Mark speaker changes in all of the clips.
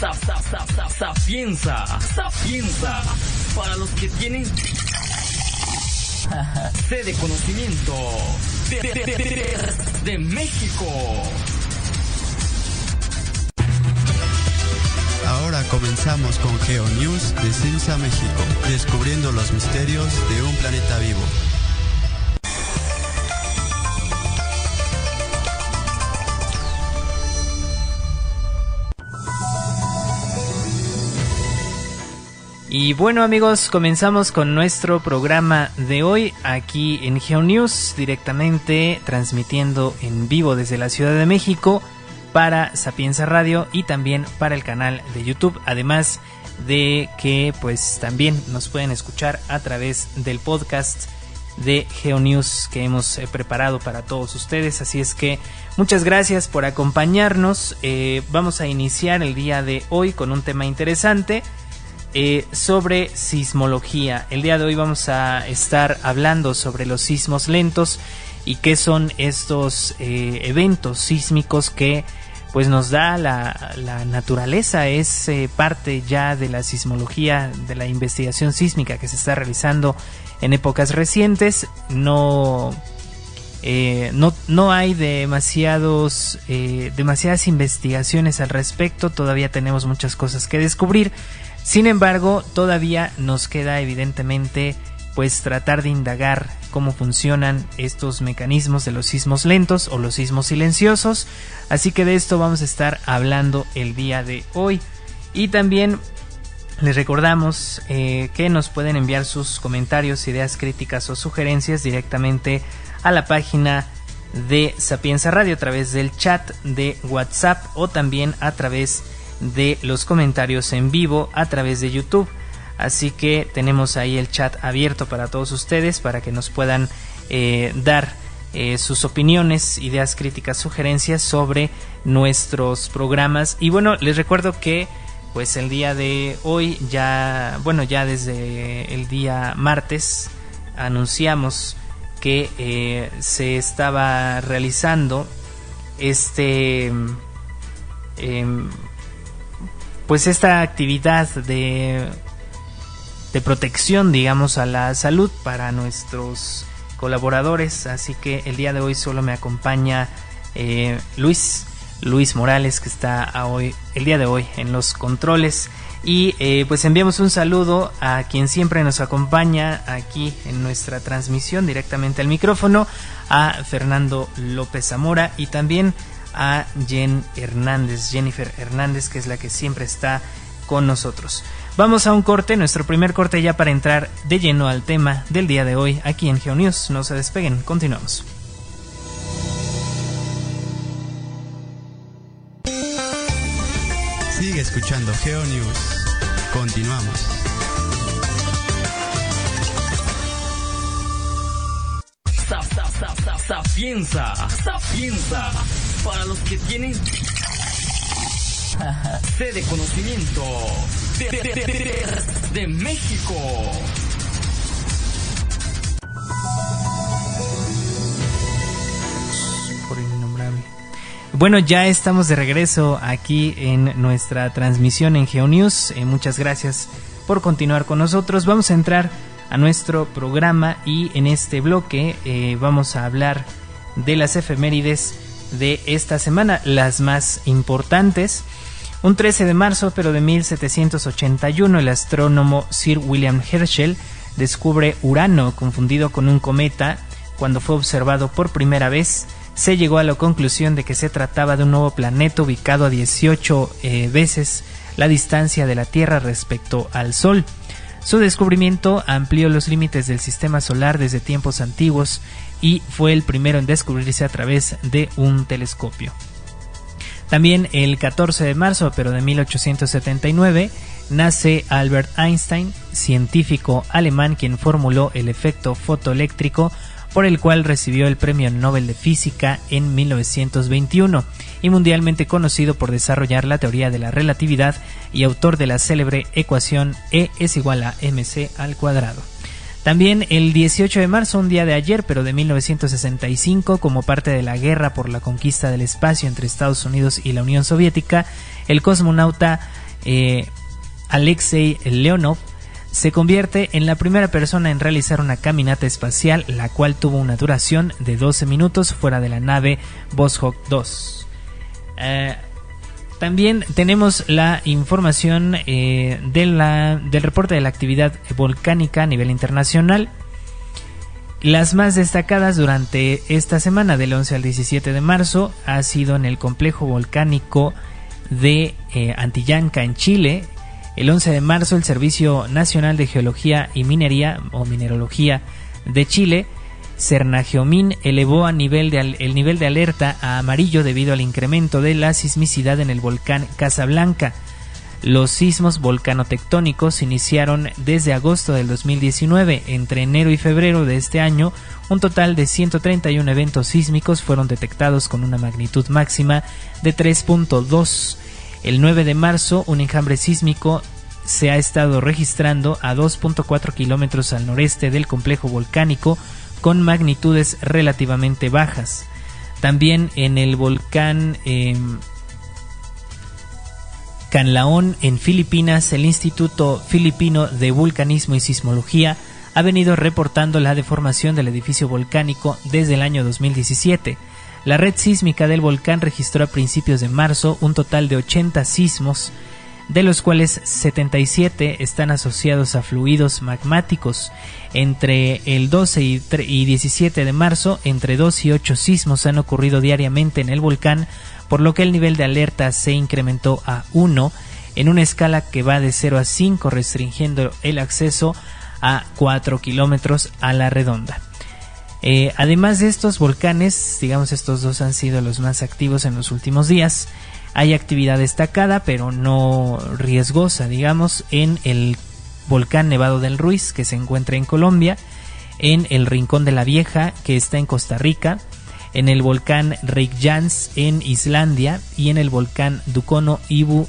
Speaker 1: Sapienza, sapienza, para los que tienen sede de conocimiento de, México.
Speaker 2: Ahora comenzamos con GeoNews de Ciencia México, descubriendo los misterios de un planeta vivo.
Speaker 3: Y bueno amigos, comenzamos con nuestro programa de hoy aquí en GeoNews, directamente transmitiendo en vivo desde la Ciudad de México para Sapienza Radio y también para el canal de YouTube, además de que pues también nos pueden escuchar a través del podcast de GeoNews que hemos eh, preparado para todos ustedes. Así es que muchas gracias por acompañarnos. Eh, vamos a iniciar el día de hoy con un tema interesante eh, sobre sismología. El día de hoy vamos a estar hablando sobre los sismos lentos y qué son estos eh, eventos sísmicos que pues nos da la, naturaleza, es eh, parte ya de la sismología, de la investigación sísmica que se está realizando en épocas recientes. No, no, no, hay demasiados, demasiadas investigaciones al respecto, todavía tenemos muchas cosas que descubrir, sin embargo, todavía nos queda evidentemente pues tratar de indagar cómo funcionan estos mecanismos de los sismos lentos o los sismos silenciosos. Así que de esto vamos a estar hablando el día de hoy. Y también les recordamos eh, que nos pueden enviar sus comentarios, ideas críticas o sugerencias directamente a la página de Sapienza Radio a través del chat de WhatsApp o también a través de de los comentarios en vivo a través de YouTube. Así que tenemos ahí el chat abierto para todos ustedes para que nos puedan eh, dar eh, sus opiniones, ideas críticas, sugerencias sobre nuestros programas. Y bueno, les recuerdo que pues el día de hoy ya, bueno, ya desde el día martes anunciamos que eh, se estaba realizando este em, pues esta actividad de, de protección, digamos, a la salud para nuestros colaboradores. Así que el día de hoy solo me acompaña eh, Luis, Luis Morales, que está hoy, el día de hoy en los controles. Y eh, pues enviamos un saludo a quien siempre nos acompaña aquí en nuestra transmisión directamente al micrófono, a Fernando López Zamora y también a Jen Hernández, Jennifer Hernández, que es la que siempre está con nosotros. Vamos a un corte, nuestro primer corte ya para entrar de lleno al tema del día de hoy aquí en GeoNews. No se despeguen, continuamos.
Speaker 2: Sigue escuchando GeoNews. Continuamos.
Speaker 1: Sapienza, sapienza para los que tienen de conocimiento de, México.
Speaker 3: Por innombrable. Bueno, ya estamos de regreso aquí en nuestra transmisión en GeoNews. Eh, muchas gracias por continuar con nosotros. Vamos a entrar a nuestro programa y en este bloque eh, vamos a hablar de las efemérides de esta semana, las más importantes. Un 13 de marzo, pero de 1781, el astrónomo Sir William Herschel descubre Urano confundido con un cometa. Cuando fue observado por primera vez, se llegó a la conclusión de que se trataba de un nuevo planeta ubicado a 18 eh, veces la distancia de la Tierra respecto al Sol. Su descubrimiento amplió los límites del sistema solar desde tiempos antiguos y fue el primero en descubrirse a través de un telescopio. También el 14 de marzo, pero de 1879, nace Albert Einstein, científico alemán quien formuló el efecto fotoeléctrico por el cual recibió el Premio Nobel de Física en 1921 y mundialmente conocido por desarrollar la teoría de la relatividad y autor de la célebre ecuación E es igual a mc al cuadrado. También el 18 de marzo, un día de ayer, pero de 1965, como parte de la guerra por la conquista del espacio entre Estados Unidos y la Unión Soviética, el cosmonauta eh, Alexei Leonov, se convierte en la primera persona en realizar una caminata espacial, la cual tuvo una duración de 12 minutos fuera de la nave Voshok 2. Eh, también tenemos la información eh, del reporte de la actividad volcánica a nivel internacional. Las más destacadas durante esta semana del 11 al 17 de marzo ha sido en el complejo volcánico de eh, Antillanca en Chile, el 11 de marzo, el Servicio Nacional de Geología y Minería o Minerología de Chile, Cernageomin, elevó el nivel de alerta a amarillo debido al incremento de la sismicidad en el volcán Casablanca. Los sismos volcanotectónicos iniciaron desde agosto del 2019. Entre enero y febrero de este año, un total de 131 eventos sísmicos fueron detectados con una magnitud máxima de 3.2 el 9 de marzo, un enjambre sísmico se ha estado registrando a 2.4 kilómetros al noreste del complejo volcánico con magnitudes relativamente bajas. También en el volcán eh, Canlaón en Filipinas, el Instituto Filipino de Vulcanismo y Sismología ha venido reportando la deformación del edificio volcánico desde el año 2017. La red sísmica del volcán registró a principios de marzo un total de 80 sismos, de los cuales 77 están asociados a fluidos magmáticos. Entre el 12 y 17 de marzo, entre 2 y 8 sismos han ocurrido diariamente en el volcán, por lo que el nivel de alerta se incrementó a 1 en una escala que va de 0 a 5, restringiendo el acceso a 4 kilómetros a la redonda. Eh, además de estos volcanes, digamos estos dos han sido los más activos en los últimos días. Hay actividad destacada, pero no riesgosa, digamos, en el volcán Nevado del Ruiz, que se encuentra en Colombia, en el Rincón de la Vieja, que está en Costa Rica, en el volcán Reykjans en Islandia y en el volcán Dukono Ibu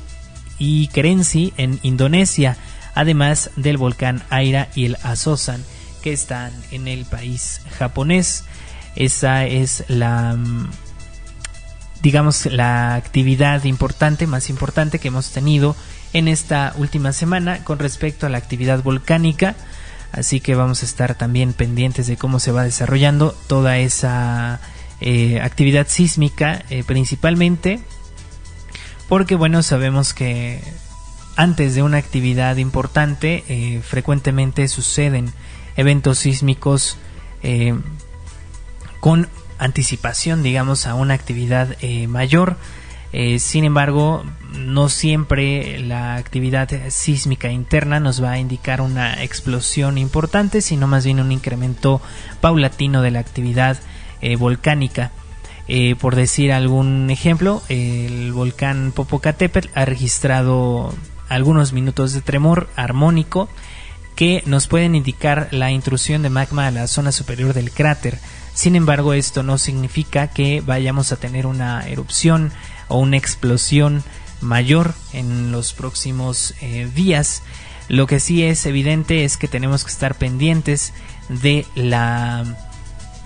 Speaker 3: y Kerensi en Indonesia, además del volcán Aira y el Asosan que están en el país japonés. Esa es la mm, digamos la actividad importante, más importante que hemos tenido en esta última semana con respecto a la actividad volcánica. Así que vamos a estar también pendientes de cómo se va desarrollando toda esa eh, actividad sísmica eh, principalmente. Porque bueno, sabemos que antes de una actividad importante eh, frecuentemente suceden eventos sísmicos con anticipación, digamos, a una actividad eh, mayor. Eh, sin embargo, no siempre la actividad sísmica interna nos va a indicar una explosión importante, sino más bien un incremento paulatino de la actividad volcánica. por decir algún ejemplo, el volcán Popocatépetl ha registrado algunos minutos de tremor armónico que nos pueden indicar la intrusión de magma a la zona superior del cráter. Sin embargo, esto no significa que vayamos a tener una erupción o una explosión mayor en los próximos eh, días. Lo que sí es evidente es que tenemos que estar pendientes de la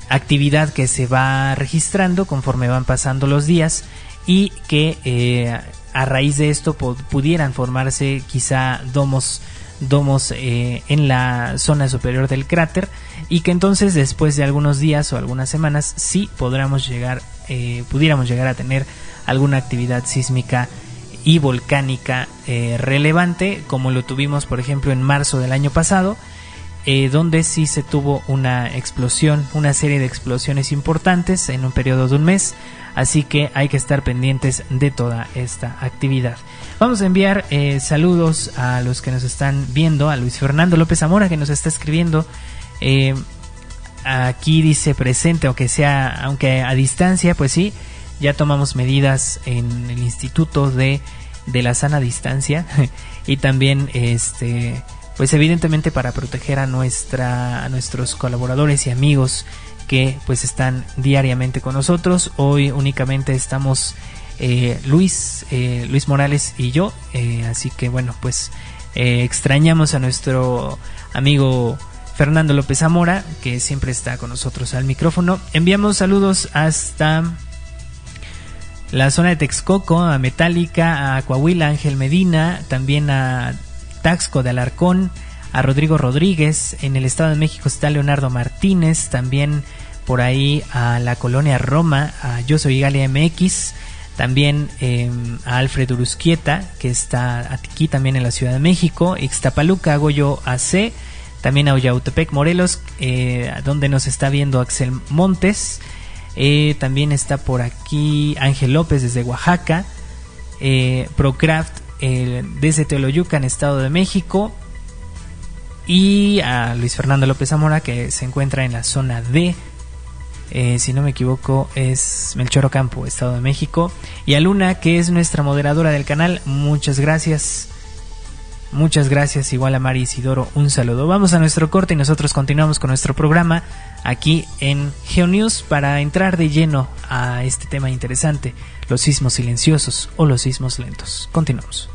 Speaker 3: actividad que se va registrando conforme van pasando los días y que eh, a raíz de esto pudieran formarse quizá domos domos eh, en la zona superior del cráter y que entonces después de algunos días o algunas semanas sí podríamos llegar, eh, pudiéramos llegar a tener alguna actividad sísmica y volcánica eh, relevante como lo tuvimos por ejemplo en marzo del año pasado donde sí se tuvo una explosión, una serie de explosiones importantes en un periodo de un mes Así que hay que estar pendientes de toda esta actividad. Vamos a enviar eh, saludos a los que nos están viendo, a Luis Fernando López Zamora que nos está escribiendo. Eh, aquí dice presente, aunque sea, aunque a distancia, pues sí, ya tomamos medidas en el Instituto de, de la Sana Distancia y también este pues evidentemente para proteger a nuestra a nuestros colaboradores y amigos que pues están diariamente con nosotros. Hoy únicamente estamos eh, Luis, eh, Luis Morales y yo, así que bueno, pues extrañamos a nuestro amigo Fernando López Zamora, que siempre está con nosotros al micrófono. Enviamos saludos hasta la zona de Texcoco, a Metálica, a Coahuila, Ángel Medina, también a Taxco de Alarcón, a Rodrigo Rodríguez. En el Estado de México está Leonardo Martínez, también por ahí a la colonia Roma, a Yo Soy Galia MX, también em, a Alfred Urusquieta, que está aquí también en la Ciudad de México, Ixtapaluca, Goyo AC, también a Oyautepec, Morelos, eh, donde nos está viendo Axel Montes, eh, también está por aquí Ángel López desde Oaxaca, eh, Procraft desde Teoloyucan, Estado de México, y a Luis Fernando López Zamora que se encuentra en la zona D. Si no me equivoco es Melchor Ocampo, Estado de México. Y a Luna, que es nuestra moderadora del canal, muchas gracias. Muchas gracias, igual a Mari Isidoro, un saludo. Vamos a nuestro corte y nosotros continuamos con nuestro programa aquí en GeoNews para entrar de lleno a este tema interesante, los sismos silenciosos o los sismos lentos. Continuamos.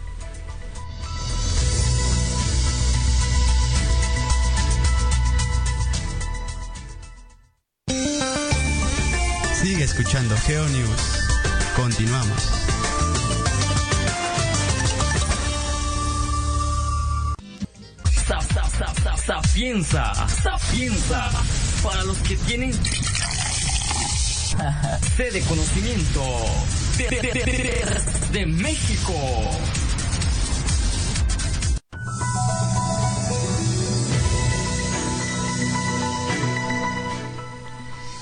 Speaker 2: Sigue escuchando GeoNews. Continuamos.
Speaker 1: Sapienza, sapienza, para los que tienen sede de conocimiento de, de, de México.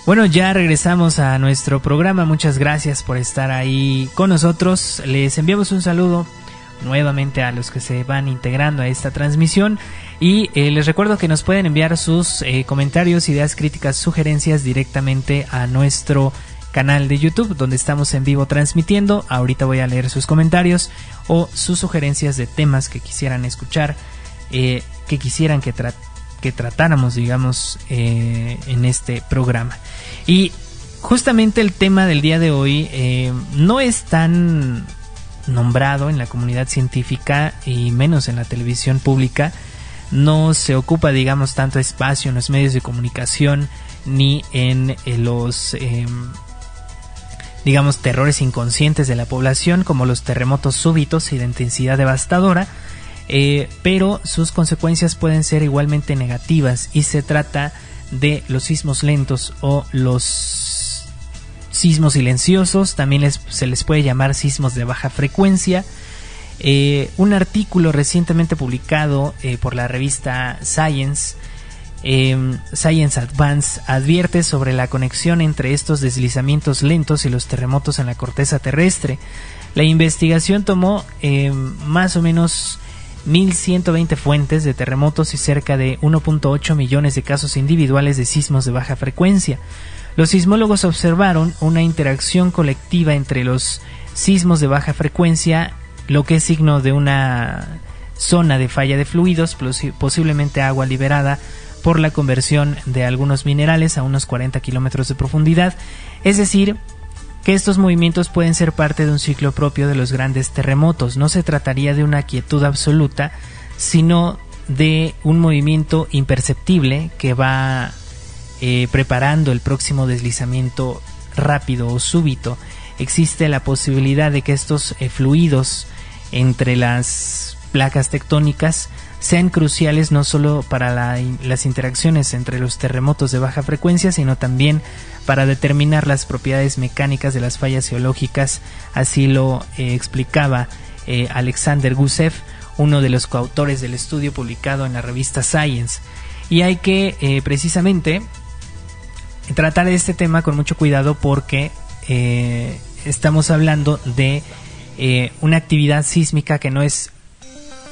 Speaker 3: Bueno, ya regresamos a nuestro programa. Muchas gracias por estar ahí con nosotros. Les enviamos un saludo nuevamente a los que se van integrando a esta transmisión y eh, les recuerdo que nos pueden enviar sus eh, comentarios, ideas críticas, sugerencias directamente a nuestro canal de YouTube donde estamos en vivo transmitiendo. Ahorita voy a leer sus comentarios o sus sugerencias de temas que quisieran escuchar, eh, que quisieran que que tratáramos, digamos, en este programa. Y justamente el tema del día de hoy no es tan nombrado en la comunidad científica y menos en la televisión pública. No se ocupa, digamos, tanto espacio en los medios de comunicación ni en eh, los, em, digamos, terrores inconscientes de la población como los terremotos súbitos y de intensidad devastadora eh, pero sus consecuencias pueden ser igualmente negativas y se trata de los sismos lentos o los sismos silenciosos, también se les puede llamar sismos de baja frecuencia. Eh, un artículo recientemente publicado eh, por la revista Science, em, Science Advance, advierte sobre la conexión entre estos deslizamientos lentos y los terremotos en la corteza terrestre. La investigación tomó em, más o menos 1.120 fuentes de terremotos y cerca de 1.8 millones de casos individuales de sismos de baja frecuencia. Los sismólogos observaron una interacción colectiva entre los sismos de baja frecuencia, lo que es signo de una zona de falla de fluidos, posiblemente agua liberada por la conversión de algunos minerales a unos 40 kilómetros de profundidad, es decir, que estos movimientos pueden ser parte de un ciclo propio de los grandes terremotos. No se trataría de una quietud absoluta, sino de un movimiento imperceptible que va eh, preparando el próximo deslizamiento rápido o súbito. Existe la posibilidad de que estos eh, fluidos entre las placas tectónicas sean cruciales no solo para las interacciones entre los terremotos de baja frecuencia, sino también para determinar las propiedades mecánicas de las fallas geológicas, así lo eh, explicaba eh, Alexander Gusev, uno de los coautores del estudio publicado en la revista Science. Y hay que eh, precisamente tratar este tema con mucho cuidado porque estamos hablando de una actividad sísmica que no es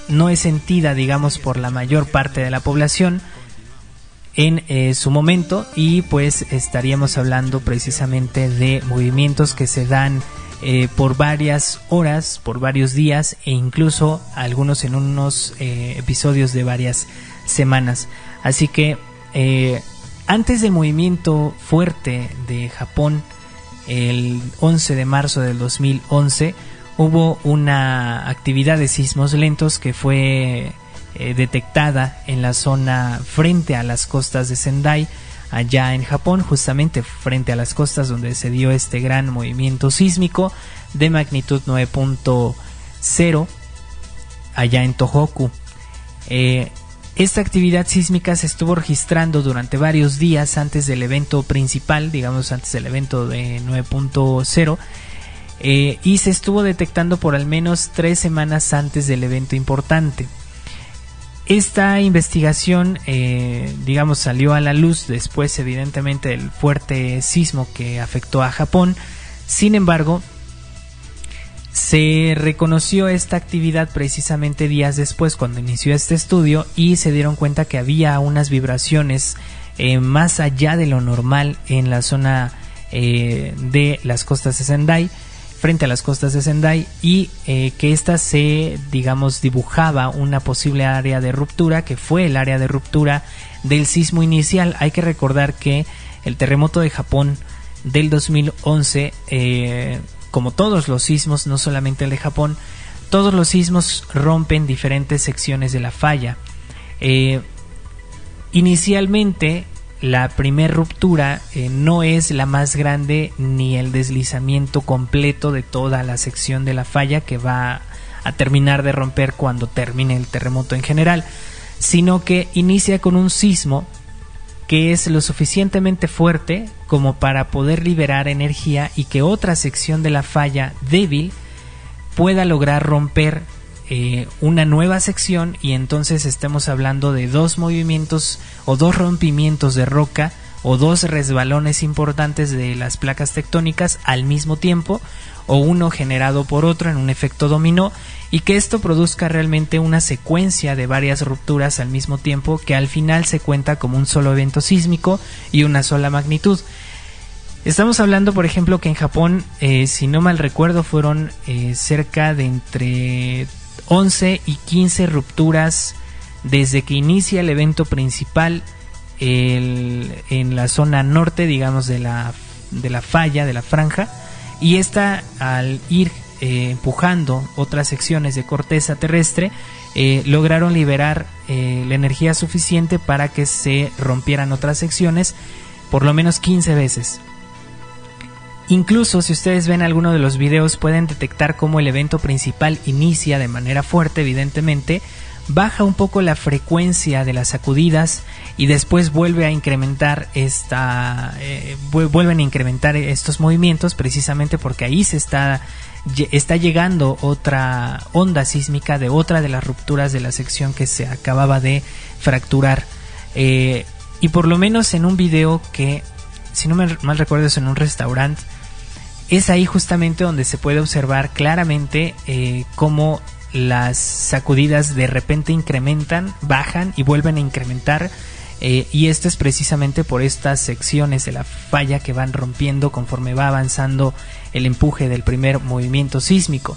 Speaker 3: no es sentida, digamos, por la mayor parte de la población, en eh, su momento y pues estaríamos hablando precisamente de movimientos que se dan eh, por varias horas, por varios días e incluso algunos en unos eh, episodios de varias semanas. Así que antes del movimiento fuerte de Japón, el 11 de marzo del 2011, hubo una actividad de sismos lentos que fue eh, detectada en la zona frente a las costas de Sendai allá en Japón, justamente frente a las costas donde se dio este gran movimiento sísmico de magnitud 9.0 allá en Tohoku. Eh, esta actividad sísmica se estuvo registrando durante varios días antes del evento principal, digamos antes del evento de 9.0, eh, y se estuvo detectando por al menos tres semanas antes del evento importante. Esta investigación, eh, digamos, salió a la luz después, evidentemente, del fuerte sismo que afectó a Japón. Sin embargo, se reconoció esta actividad precisamente días después cuando inició este estudio y se dieron cuenta que había unas vibraciones eh, más allá de lo normal en la zona de las costas de Sendai frente a las costas de Sendai y eh, que esta se, digamos, dibujaba una posible área de ruptura que fue el área de ruptura del sismo inicial. Hay que recordar que el terremoto de Japón del 2011, eh, como todos los sismos, no solamente el de Japón, todos los sismos rompen diferentes secciones de la falla. Eh, inicialmente la primer ruptura eh, no es la más grande ni el deslizamiento completo de toda la sección de la falla que va a terminar de romper cuando termine el terremoto en general, sino que inicia con un sismo que es lo suficientemente fuerte como para poder liberar energía y que otra sección de la falla débil pueda lograr romper eh, una nueva sección y entonces estemos hablando de dos movimientos o dos rompimientos de roca o dos resbalones importantes de las placas tectónicas al mismo tiempo o uno generado por otro en un efecto dominó y que esto produzca realmente una secuencia de varias rupturas al mismo tiempo que al final se cuenta como un solo evento sísmico y una sola magnitud. Estamos hablando, por ejemplo, que en Japón, eh, si no mal recuerdo, fueron eh, cerca de entre 11 y 15 rupturas desde que inicia el evento principal en la zona norte, digamos, de la, de la falla, de la franja, y esta al ir eh, empujando otras secciones de corteza terrestre, eh, lograron liberar eh, la energía suficiente para que se rompieran otras secciones por lo menos 15 veces. Incluso si ustedes ven alguno de los videos pueden detectar cómo el evento principal inicia de manera fuerte, evidentemente, baja un poco la frecuencia de las sacudidas y después vuelve a incrementar esta eh, vuelven a incrementar estos movimientos precisamente porque ahí se está está llegando otra onda sísmica de otra de las rupturas de la sección que se acababa de fracturar. Eh, y por lo menos en un video que si no me mal recuerdo es en un restaurante es ahí justamente donde se puede observar claramente eh, cómo las sacudidas de repente incrementan, bajan y vuelven a incrementar. Eh, y esto es precisamente por estas secciones de la falla que van rompiendo conforme va avanzando el empuje del primer movimiento sísmico.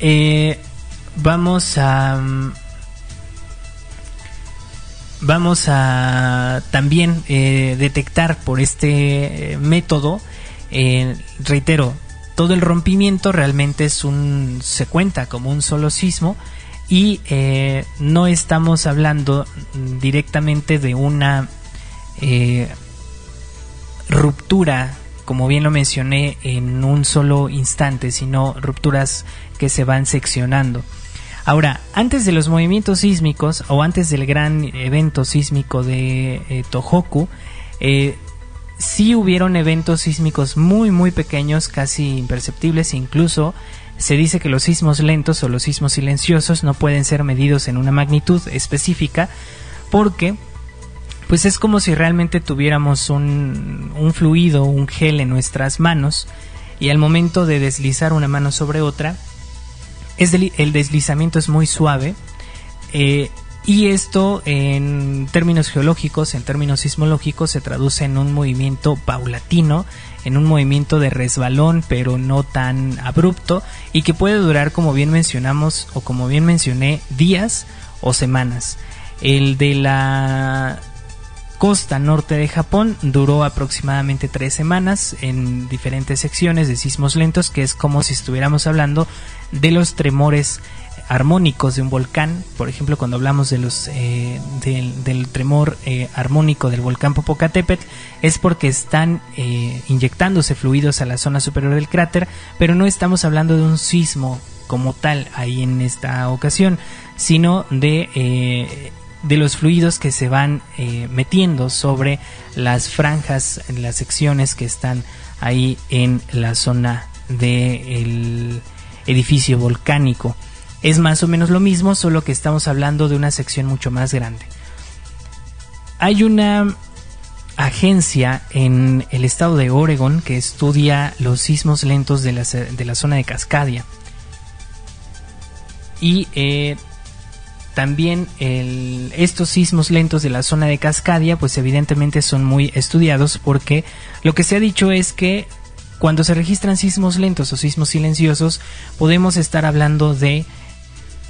Speaker 3: Eh, vamos a mm, vamos a también eh, detectar por este eh, método, eh, reitero, todo el rompimiento realmente es un se cuenta como un solo sismo y no estamos hablando directamente de una ruptura como bien lo mencioné en un solo instante sino rupturas que se van seccionando Ahora, antes de los movimientos sísmicos o antes del gran evento sísmico de eh, Tohoku, eh, sí hubieron eventos sísmicos muy muy pequeños, casi imperceptibles, incluso se dice que los sismos lentos o los sismos silenciosos no pueden ser medidos en una magnitud específica porque pues es como si realmente tuviéramos un, un fluido, un gel en nuestras manos y al momento de deslizar una mano sobre otra el deslizamiento es muy suave eh, y esto en términos geológicos, en términos sismológicos, se traduce en un movimiento paulatino, en un movimiento de resbalón, pero no tan abrupto, y que puede durar, como bien mencionamos, o como bien mencioné, días o semanas. El de la costa norte de Japón. Duró aproximadamente tres semanas en diferentes secciones de sismos lentos, que es como si estuviéramos hablando de los tremores armónicos de un volcán, por ejemplo cuando hablamos de los eh, del, tremor eh, armónico del volcán Popocatépetl, es porque están eh, inyectándose fluidos a la zona superior del cráter, pero no estamos hablando de un sismo como tal ahí en esta ocasión, sino de de los fluidos que se van metiendo sobre las franjas, las secciones que están ahí en la zona del edificio volcánico. Es más o menos lo mismo, solo que estamos hablando de una sección mucho más grande. Hay una agencia en el estado de Oregon que estudia los sismos lentos de la, zona de Cascadia. Y eh, también estos sismos lentos de la zona de Cascadia, pues evidentemente son muy estudiados porque lo que se ha dicho es que cuando se registran sismos lentos o sismos silenciosos, podemos estar hablando de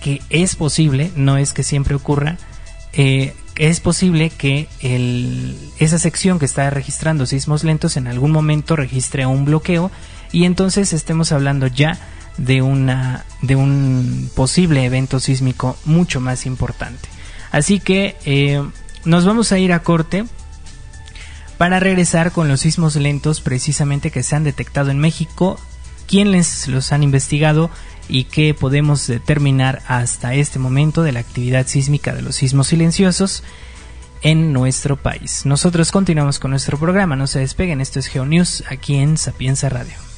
Speaker 3: que es posible, no es que siempre ocurra, eh, es posible que esa sección que está registrando sismos lentos en algún momento registre un bloqueo y entonces estemos hablando ya de, una, de un posible evento sísmico mucho más importante. Así que eh, nos vamos a ir a corte para regresar con los sismos lentos precisamente que se han detectado en México, quiénes los han investigado y qué podemos determinar hasta este momento de la actividad sísmica de los sismos silenciosos en nuestro país. Nosotros continuamos con nuestro programa, no se despeguen, esto es GeoNews aquí en Sapienza Radio.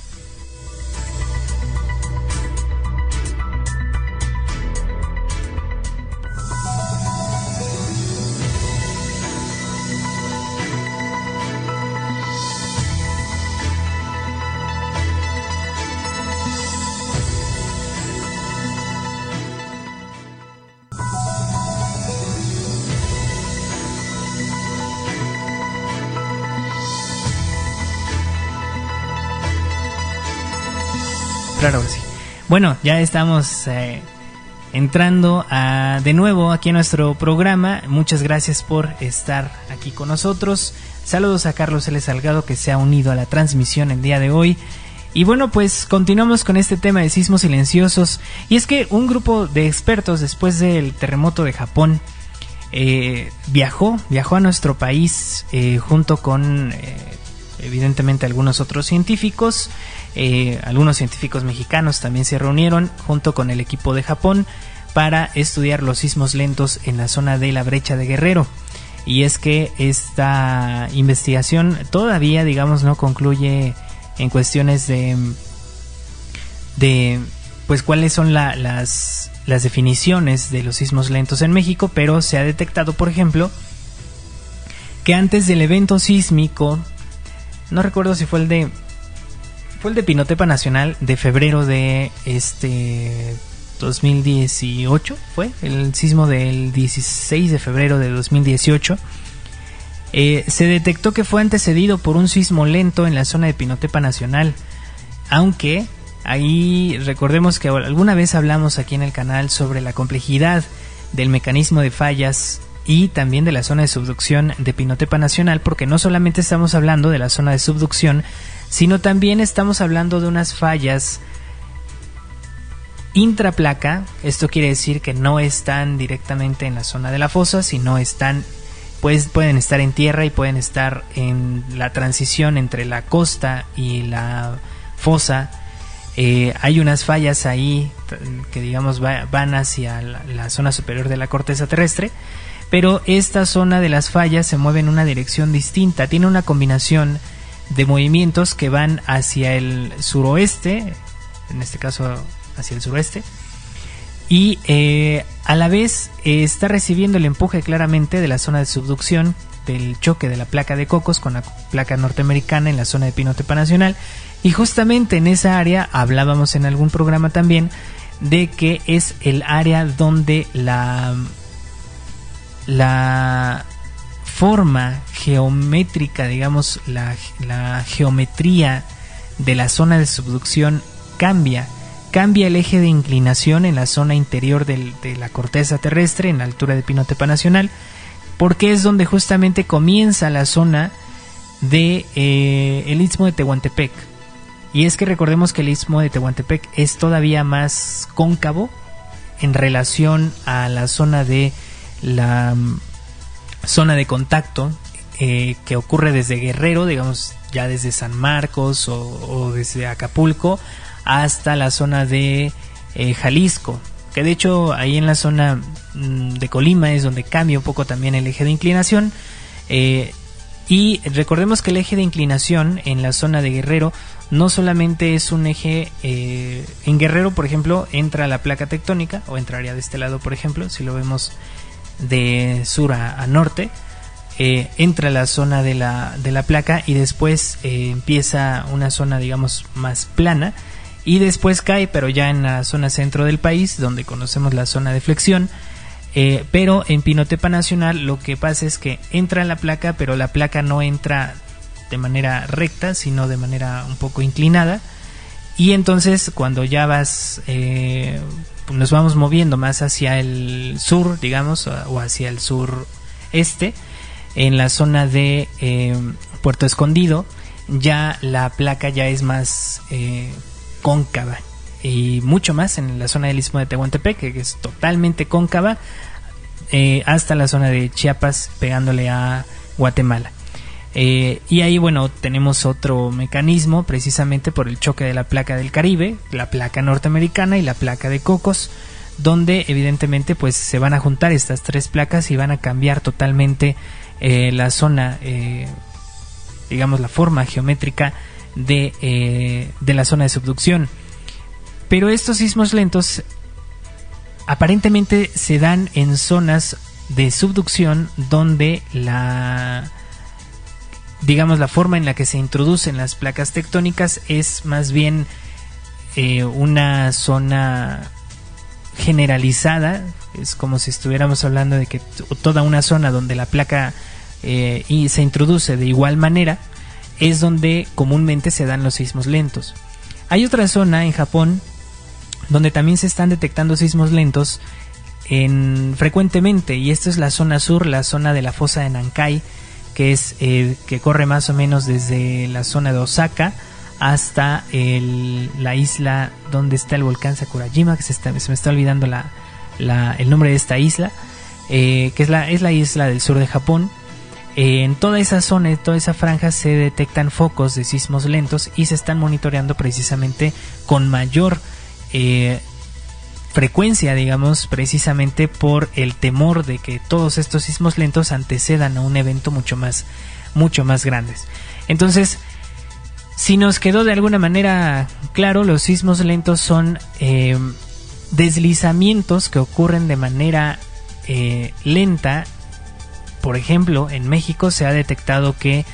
Speaker 3: Bueno, ya estamos eh, entrando de nuevo aquí a nuestro programa. Muchas gracias por estar aquí con nosotros. Saludos a Carlos L. Salgado que se ha unido a la transmisión el día de hoy. Y bueno, pues continuamos con este tema de sismos silenciosos. Y es que un grupo de expertos después del terremoto de Japón eh, viajó, viajó a nuestro país eh, junto con evidentemente algunos otros científicos eh, algunos científicos mexicanos también se reunieron junto con el equipo de Japón para estudiar los sismos lentos en la zona de la brecha de Guerrero. Y es que esta investigación todavía, digamos, no concluye en cuestiones de, de pues cuáles son las, las definiciones de los sismos lentos en México, pero se ha detectado, por ejemplo, que antes del evento sísmico, no recuerdo si fue el de fue el de Pinotepa Nacional de febrero de este 2018, fue el sismo del 16 de febrero de 2018. Eh, se detectó que fue antecedido por un sismo lento en la zona de Pinotepa Nacional, aunque ahí recordemos que alguna vez hablamos aquí en el canal sobre la complejidad del mecanismo de fallas y también de la zona de subducción de Pinotepa Nacional, porque no solamente estamos hablando de la zona de subducción, sino también estamos hablando de unas fallas intraplaca, esto quiere decir que no están directamente en la zona de la fosa, sino están pues pueden estar en tierra y pueden estar en la transición entre la costa y la fosa. Eh, hay unas fallas ahí que digamos van hacia la, zona superior de la corteza terrestre, pero esta zona de las fallas se mueve en una dirección distinta, tiene una combinación de movimientos que van hacia el suroeste, en este caso hacia el suroeste, y eh, a la vez eh, está recibiendo el empuje claramente de la zona de subducción del choque de la placa de Cocos con la placa norteamericana en la zona de Pinotepa Nacional. Y justamente en esa área hablábamos en algún programa también de que es el área donde la la forma geométrica, digamos, la, geometría de la zona de subducción cambia. Cambia el eje de inclinación en la zona interior de la corteza terrestre, en la altura de Pinotepa Nacional, porque es donde justamente comienza la zona de eh, el istmo de Tehuantepec. Y es que recordemos que el istmo de Tehuantepec es todavía más cóncavo en relación a la zona de la mm, zona de contacto eh, que ocurre desde Guerrero, digamos ya desde San Marcos o, desde Acapulco hasta la zona de eh, Jalisco, que de hecho ahí en la zona mm, de Colima es donde cambia un poco también el eje de inclinación. Eh, y recordemos que el eje de inclinación en la zona de Guerrero no solamente es un eje, en Guerrero por ejemplo entra la placa tectónica, o entraría de este lado por ejemplo, si lo vemos de sur a, norte, eh, entra la zona de la, de la placa y después eh, empieza una zona digamos más plana y después cae pero ya en la zona centro del país donde conocemos la zona de flexión eh, pero en Pinotepa Nacional lo que pasa es que entra la placa, pero la placa no entra de manera recta, sino de manera un poco inclinada. Y entonces cuando ya vas, nos vamos moviendo más hacia el sur, digamos, o hacia el sur este, en la zona de eh, Puerto Escondido, ya la placa ya es más cóncava y mucho más en la zona del istmo de Tehuantepec, que es totalmente cóncava, eh, hasta la zona de Chiapas, pegándole a Guatemala. Eh, y ahí, bueno, tenemos otro mecanismo, precisamente por el choque de la placa del Caribe, la placa norteamericana y la placa de Cocos, donde evidentemente pues se van a juntar estas tres placas y van a cambiar totalmente eh, la zona, digamos, la forma geométrica de, de la zona de subducción. Pero estos sismos lentos aparentemente se dan en zonas de subducción donde la digamos la forma en la que se introducen las placas tectónicas es más bien eh, una zona generalizada. Es como si estuviéramos hablando de que toda una zona donde la placa eh, y se introduce de igual manera es donde comúnmente se dan los sismos lentos. Hay otra zona en Japón donde también se están detectando sismos lentos en, frecuentemente y esta es la zona sur, la zona de la fosa de Nankai, que es eh, que corre más o menos desde la zona de Osaka hasta la isla donde está el volcán Sakurajima, que se, me está olvidando el nombre de esta isla, eh, que es la, es la isla del sur de Japón. Eh, en toda esa zona, en toda esa franja se detectan focos de sismos lentos y se están monitoreando precisamente con mayor frecuencia, digamos, precisamente por el temor de que todos estos sismos lentos antecedan a un evento mucho más, mucho más grandes. Entonces, si nos quedó de alguna manera claro, los sismos lentos son eh, deslizamientos que ocurren de manera eh, lenta. Por ejemplo, en México se ha detectado que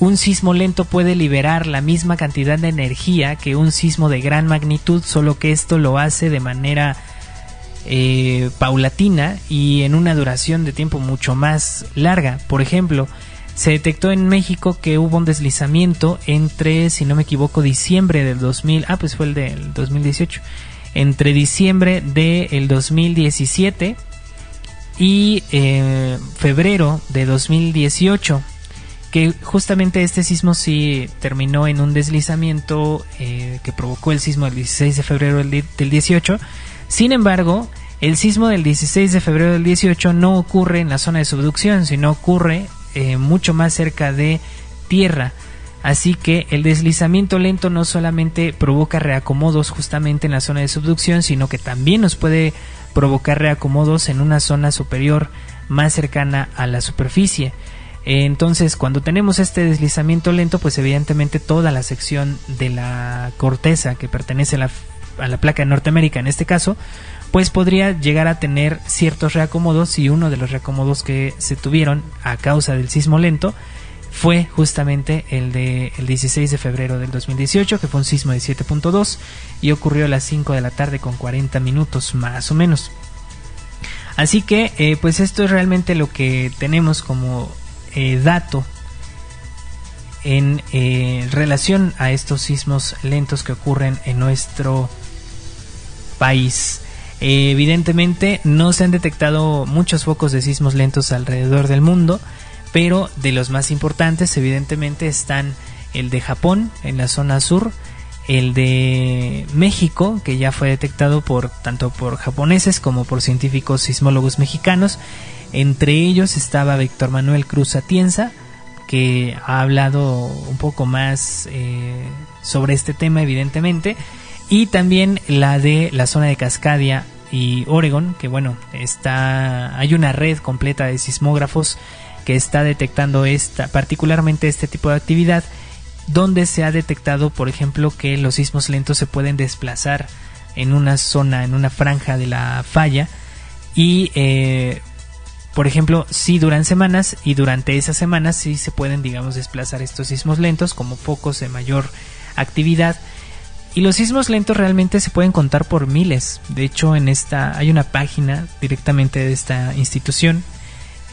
Speaker 3: un sismo lento puede liberar la misma cantidad de energía que un sismo de gran magnitud, solo que esto lo hace de manera eh, paulatina y en una duración de tiempo mucho más larga. Por ejemplo, se detectó en México que hubo un deslizamiento entre, si no me equivoco, diciembre del 2000, ah, pues fue el del 2018, entre diciembre del 2017 y eh, febrero de 2018 que justamente este sismo sí terminó en un deslizamiento eh, que provocó el sismo del 16 de febrero del, 18. Sin embargo, el sismo del 16 de febrero del 18 no ocurre en la zona de subducción, sino ocurre eh, mucho más cerca de tierra. Así que el deslizamiento lento no solamente provoca reacomodos justamente en la zona de subducción, sino que también nos puede provocar reacomodos en una zona superior más cercana a la superficie. Entonces, cuando tenemos este deslizamiento lento, pues evidentemente toda la sección de la corteza que pertenece a la, placa de Norteamérica en este caso, pues podría llegar a tener ciertos reacomodos y uno de los reacomodos que se tuvieron a causa del sismo lento fue justamente el de el 16 de febrero del 2018, que fue un sismo de 7.2 y ocurrió a las 5 de la tarde con 40 minutos más o menos. Así que eh, pues esto es realmente lo que tenemos como eh, dato en eh, relación a estos sismos lentos que ocurren en nuestro país. evidentemente no se han detectado muchos focos de sismos lentos alrededor del mundo, pero de los más importantes evidentemente están el de Japón en la zona sur, el de México, que ya fue detectado por tanto por japoneses como por científicos sismólogos mexicanos. Entre ellos estaba Víctor Manuel Cruz Atienza, que ha hablado un poco más eh, sobre este tema, evidentemente, y también la de la zona de Cascadia y Oregon, que bueno, está hay una red completa de sismógrafos que está detectando esta particularmente este tipo de actividad donde se ha detectado, por ejemplo, que los sismos lentos se pueden desplazar en una zona, en una franja de la falla y, eh, por ejemplo, sí duran semanas y durante esas semanas sí se pueden, digamos, desplazar estos sismos lentos como focos de mayor actividad. Y los sismos lentos realmente se pueden contar por miles. De hecho, en esta hay una página directamente de esta institución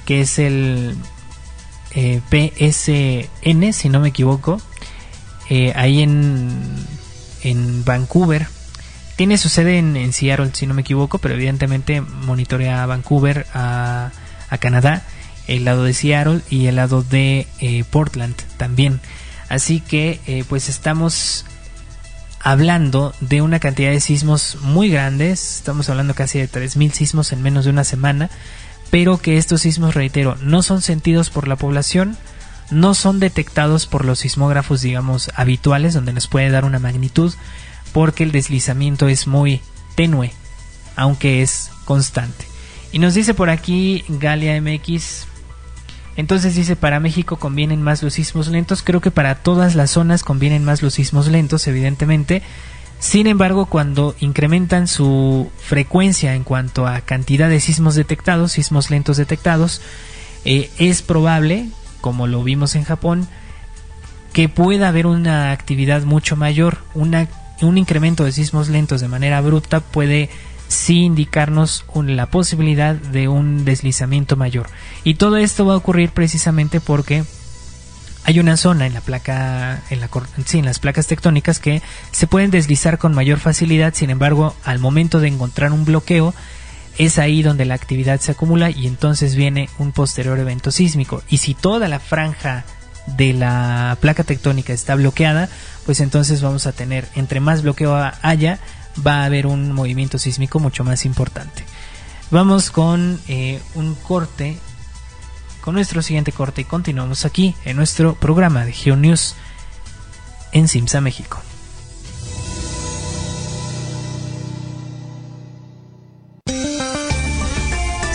Speaker 3: que es el eh, PSN, si no me equivoco, eh, ahí en, en Vancouver. Tiene su sede en, Seattle, si no me equivoco, pero evidentemente monitorea a Vancouver, a Canadá, el lado de Seattle y el lado de eh, Portland también. Así que eh, pues estamos hablando de una cantidad de sismos muy grandes, estamos hablando casi de 3.000 sismos en menos de una semana, pero que estos sismos, reitero, no son sentidos por la población, no son detectados por los sismógrafos, digamos, habituales, donde nos puede dar una magnitud, porque el deslizamiento es muy tenue, aunque es constante. Y nos dice por aquí Galia MX, entonces dice, para México convienen más los sismos lentos, creo que para todas las zonas convienen más los sismos lentos, evidentemente. Sin embargo, cuando incrementan su frecuencia en cuanto a cantidad de sismos detectados, sismos lentos detectados, eh, es probable como lo vimos en Japón, que pueda haber una actividad mucho mayor, una, un incremento de sismos lentos de manera abrupta puede sí indicarnos la posibilidad de un deslizamiento mayor. Y todo esto va a ocurrir precisamente porque hay una zona en la placa, en, la, en las placas tectónicas que se pueden deslizar con mayor facilidad, sin embargo, al momento de encontrar un bloqueo, es ahí donde la actividad se acumula y entonces viene un posterior evento sísmico. Y si toda la franja de la placa tectónica está bloqueada, pues entonces vamos a tener, entre más bloqueo haya, va a haber un movimiento sísmico mucho más importante. Vamos con eh, un corte, con nuestro siguiente corte y continuamos aquí en nuestro programa de GeoNews en Simsa, México.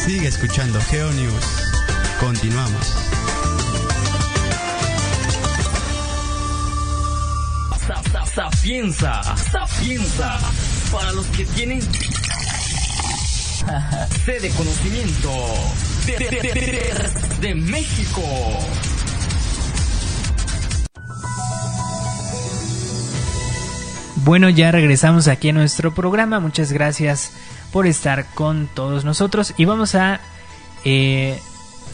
Speaker 2: Sigue escuchando GeoNews. Continuamos.
Speaker 1: Sapienza, sapienza, para los que tienen sede de conocimiento de, México.
Speaker 3: Bueno, ya regresamos aquí a nuestro programa. Muchas gracias por estar con todos nosotros y vamos a, eh,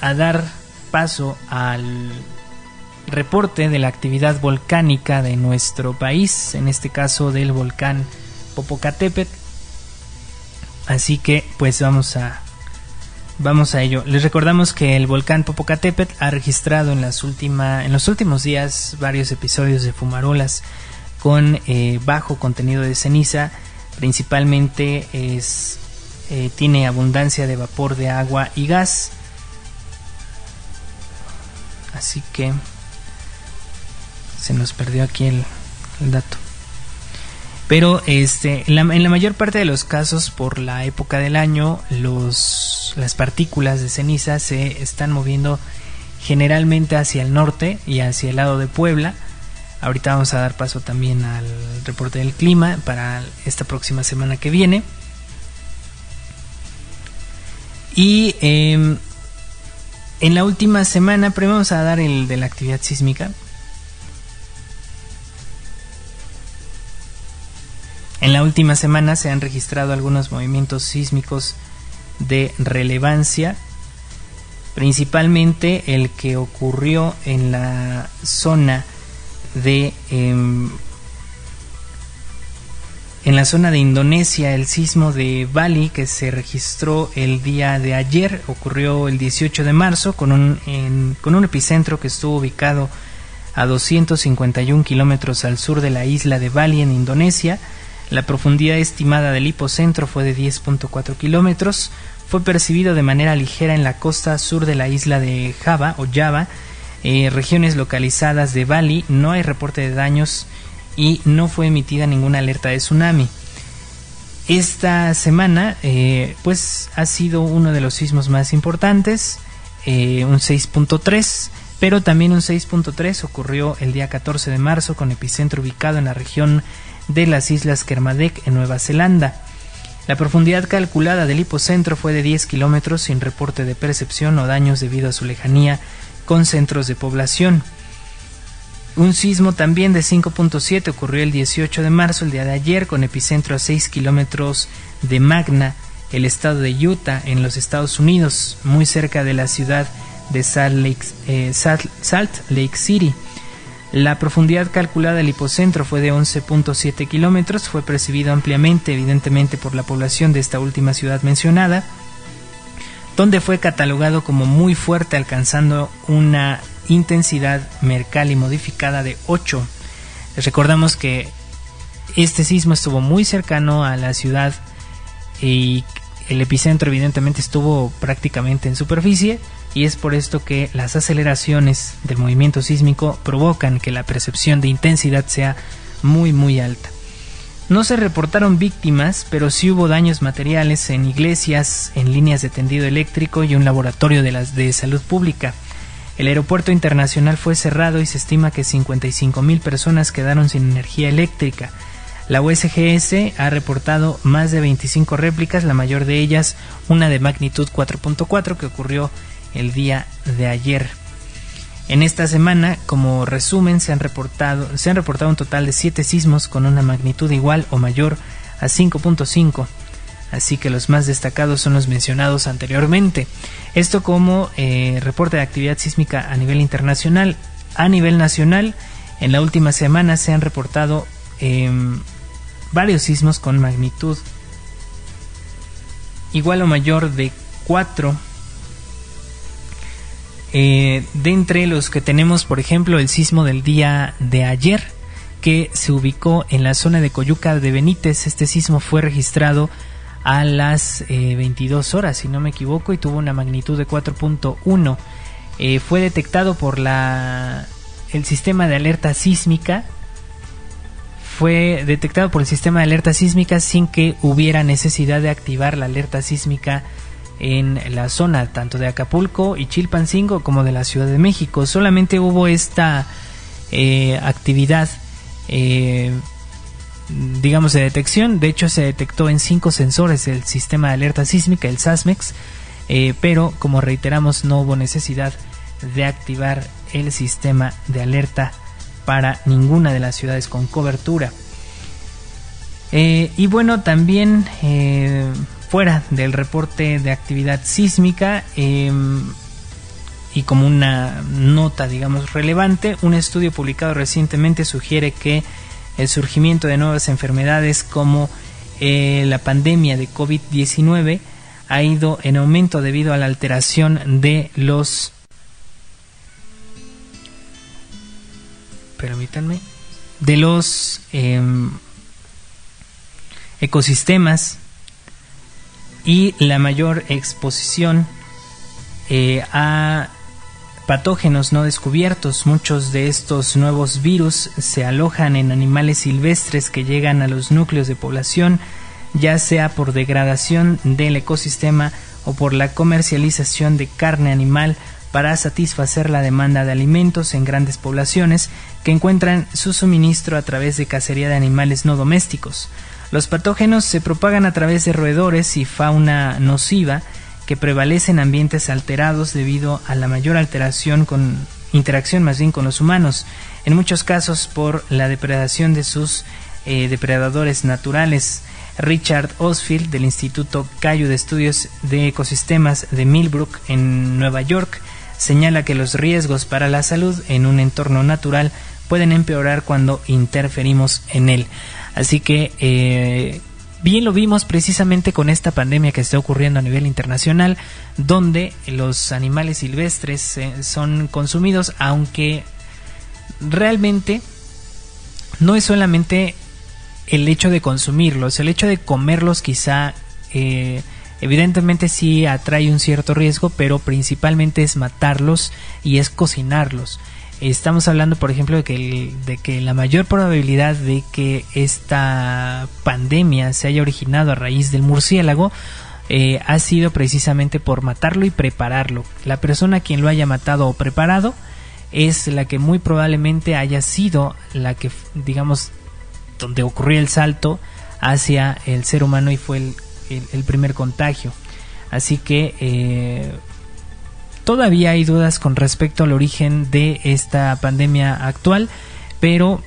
Speaker 3: a dar paso al reporte de la actividad volcánica de nuestro país, en este caso del volcán Popocatépetl. Así que pues vamos a vamos a ello. Les recordamos que el volcán Popocatépetl ha registrado en las en los últimos días varios episodios de fumarolas con eh, bajo contenido de ceniza principalmente es, eh, tiene abundancia de vapor de agua y gas. Así que se nos perdió aquí el, dato. Pero este, en la, mayor parte de los casos, por la época del año, los, las partículas de ceniza se están moviendo generalmente hacia el norte y hacia el lado de Puebla Ahorita vamos a dar paso también al reporte del clima para esta próxima semana que viene. Y em, en la última semana, primero vamos a dar el de la actividad sísmica. En la última semana se han registrado algunos movimientos sísmicos de relevancia, principalmente el que ocurrió en la zona de em, en la zona de Indonesia el sismo de Bali que se registró el día de ayer ocurrió el 18 de marzo con un, con un epicentro que estuvo ubicado a 251 kilómetros al sur de la isla de Bali en Indonesia. La profundidad estimada del hipocentro fue de 10.4 kilómetros. Fue percibido de manera ligera en la costa sur de la isla de Java o Java, eh, regiones localizadas de Bali. No hay reporte de daños y no fue emitida ninguna alerta de tsunami. Esta semana, eh, pues, ha sido uno de los sismos más importantes, eh, un 6.3, pero también un 6.3 ocurrió el día 14 de marzo con epicentro ubicado en la región de las Islas Kermadec en Nueva Zelanda. La profundidad calculada del hipocentro fue de 10 kilómetros sin reporte de percepción o daños debido a su lejanía con centros de población. Un sismo también de 5.7 ocurrió el 18 de marzo, el día de ayer, con epicentro a 6 kilómetros de Magna, el estado de Utah, en los Estados Unidos, muy cerca de la ciudad de Salt Lake, eh, Salt Lake City. La profundidad calculada del hipocentro fue de 11.7 kilómetros, fue percibido ampliamente, evidentemente, por la población de esta última ciudad mencionada, donde fue catalogado como muy fuerte, alcanzando una intensidad Mercalli modificada de 8. Les recordamos que este sismo estuvo muy cercano a la ciudad y el epicentro evidentemente estuvo prácticamente en superficie y es por esto que las aceleraciones del movimiento sísmico provocan que la percepción de intensidad sea muy muy alta. No se reportaron víctimas, pero sí hubo daños materiales en iglesias, en líneas de tendido eléctrico y un laboratorio de, las, de salud pública. El aeropuerto internacional fue cerrado y se estima que 55.000 personas quedaron sin energía eléctrica. La USGS ha reportado más de 25 réplicas, la mayor de ellas una de magnitud 4.4 que ocurrió el día de ayer. En esta semana, como resumen, se han reportado, se han reportado un total de 7 sismos con una magnitud igual o mayor a 5.5 así que los más destacados son los mencionados anteriormente. Esto como eh, reporte de actividad sísmica a nivel internacional. A nivel nacional, en la última semana se han reportado em, varios sismos con magnitud igual o mayor de 4. Eh, de entre los que tenemos, por ejemplo, el sismo del día de ayer, que se ubicó en la zona de Coyuca de Benítez. Este sismo fue registrado a las 22 eh, horas, si no me equivoco, y tuvo una magnitud de 4.1. Eh, fue detectado por la, el sistema de alerta sísmica. Fue detectado por el sistema de alerta sísmica sin que hubiera necesidad de activar la alerta sísmica en la zona tanto de Acapulco y Chilpancingo como de la Ciudad de México. Solamente hubo esta eh, actividad digamos, de detección. De hecho, se detectó en cinco sensores del sistema de alerta sísmica, el SASMEX, eh, pero como reiteramos, no hubo necesidad de activar el sistema de alerta para ninguna de las ciudades con cobertura. Eh, y bueno, también eh, fuera del reporte de actividad sísmica y como una nota, digamos, relevante, un estudio publicado recientemente sugiere que el surgimiento de nuevas enfermedades como eh, la pandemia de COVID-19 ha ido en aumento debido a la alteración de los permítanme de los em, ecosistemas y la mayor exposición eh, a patógenos no descubiertos. Muchos de estos nuevos virus se alojan en animales silvestres que llegan a los núcleos de población, ya sea por degradación del ecosistema o por la comercialización de carne animal para satisfacer la demanda de alimentos en grandes poblaciones que encuentran su suministro a través de cacería de animales no domésticos. Los patógenos se propagan a través de roedores y fauna nociva que prevalece en ambientes alterados debido a la mayor alteración con interacción más bien con los humanos, en muchos casos por la depredación de sus eh, depredadores naturales. Richard Osfield del Instituto Cayo de Estudios de Ecosistemas de Millbrook en Nueva York señala que los riesgos para la salud en un entorno natural pueden empeorar cuando interferimos en él. Así que eh, Bien lo vimos precisamente con esta pandemia que está ocurriendo a nivel internacional, donde los animales silvestres eh, son consumidos, aunque realmente no es solamente el hecho de consumirlos, el hecho de comerlos quizá eh, evidentemente sí atrae un cierto riesgo, pero principalmente es matarlos y es cocinarlos. Estamos hablando, por ejemplo, de que, de que la mayor probabilidad de que esta pandemia se haya originado a raíz del murciélago eh, ha sido precisamente por matarlo y prepararlo. La persona quien lo haya matado o preparado es la que muy probablemente haya sido la que, digamos, donde ocurrió el salto hacia el ser humano y fue el, primer contagio. Así que eh, todavía hay dudas con respecto al origen de esta pandemia actual, pero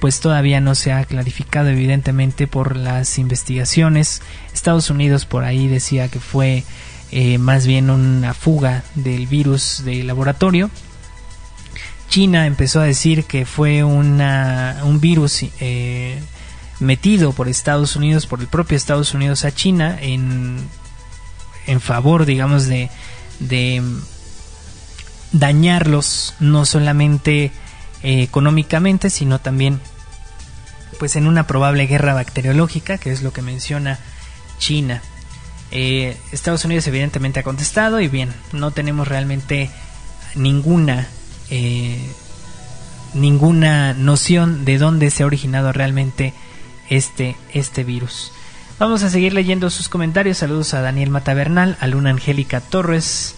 Speaker 3: pues todavía no se ha clarificado evidentemente por las investigaciones. Estados Unidos por ahí decía que fue eh, más bien una fuga del virus de laboratorio. China empezó a decir que fue una, un virus eh, metido por Estados Unidos, por el propio Estados Unidos a China en, en favor, digamos, de, de dañarlos no solamente eh, económicamente, sino también pues en una probable guerra bacteriológica, que es lo que menciona China. Eh, Estados Unidos evidentemente ha contestado y bien, no tenemos realmente ninguna eh, ninguna noción de dónde se ha originado realmente este, este virus. Vamos a seguir leyendo sus comentarios. Saludos a Daniel Matavernal, a Luna Angélica Torres,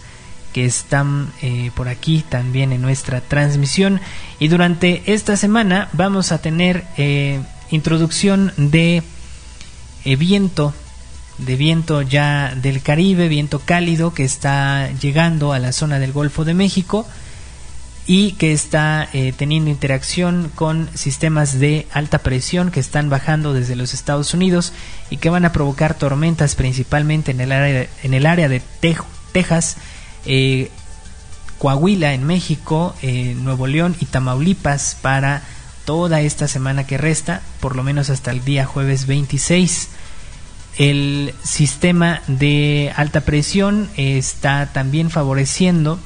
Speaker 3: que están eh, por aquí también en nuestra transmisión. Y durante esta semana vamos a tener eh, introducción de eh, viento, de viento ya del Caribe, viento cálido que está llegando a la zona del Golfo de México y que está teniendo interacción con sistemas de alta presión que están bajando desde los Estados Unidos y que van a provocar tormentas principalmente en el área, en el área de Texas eh, Coahuila en México, eh, Nuevo León y Tamaulipas para toda esta semana que resta, por lo menos hasta el día jueves 26. El sistema de alta presión está también favoreciendo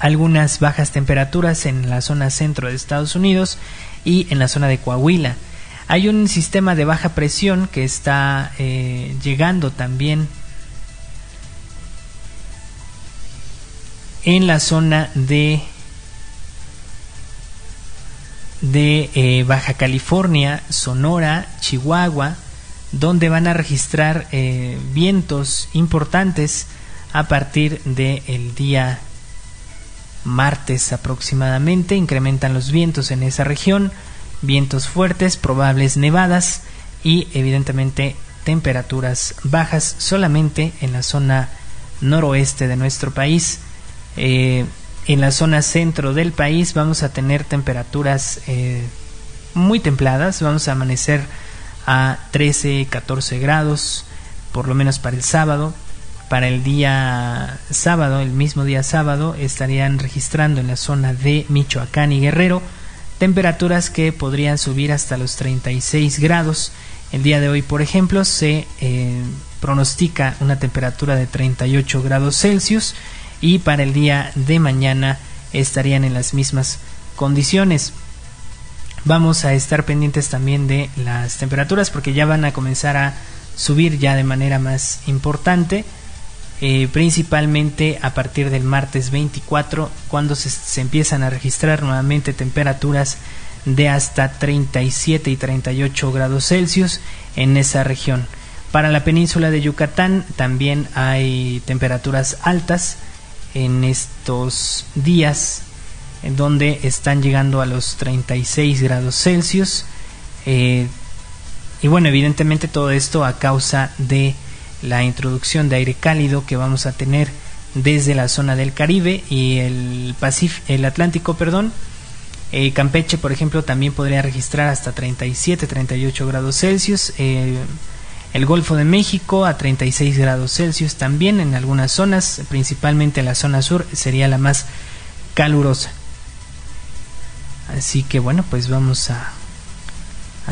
Speaker 3: algunas bajas temperaturas en la zona centro de Estados Unidos y en la zona de Coahuila. Hay un sistema de baja presión que está eh, llegando también en la zona de eh, Baja California, Sonora, Chihuahua, donde van a registrar eh, vientos importantes a partir del día martes aproximadamente. Incrementan los vientos en esa región, vientos fuertes, probables nevadas y evidentemente temperaturas bajas solamente en la zona noroeste de nuestro país eh, en la zona centro del país vamos a tener temperaturas eh, muy templadas, vamos a amanecer a 13, 14 grados, por lo menos para el sábado. Para el día sábado, el mismo día sábado, estarían registrando en la zona de Michoacán y Guerrero temperaturas que podrían subir hasta los 36 grados. El día de hoy, por ejemplo, se eh, pronostica una temperatura de 38 grados Celsius y para el día de mañana estarían en las mismas condiciones. Vamos a estar pendientes también de las temperaturas porque ya van a comenzar a subir ya de manera más importante, eh, principalmente a partir del martes 24, cuando se, se empiezan a registrar nuevamente temperaturas de hasta 37 y 38 grados Celsius en esa región. Para la península de Yucatán también hay temperaturas altas, en estos días en donde están llegando a los 36 grados Celsius. Eh, y bueno evidentemente todo esto a causa de la introducción de aire cálido que vamos a tener desde la zona del Caribe y el el Atlántico perdón. Eh, Campeche por ejemplo también podría registrar hasta 37 38 grados Celsius. Eh, el Golfo de México a 36 grados Celsius también en algunas zonas, principalmente la zona sur sería la más calurosa. Así que bueno, pues vamos a,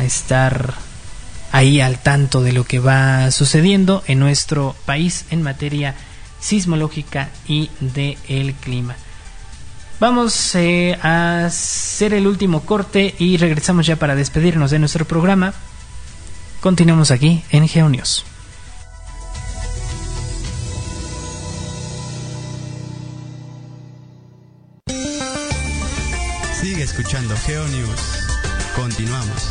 Speaker 3: estar ahí al tanto de lo que va sucediendo en nuestro país en materia sismológica y de el clima. Vamos eh, a hacer el último corte y regresamos ya para despedirnos de nuestro programa. Continuamos aquí en GeoNews.
Speaker 2: Sigue escuchando GeoNews. Continuamos.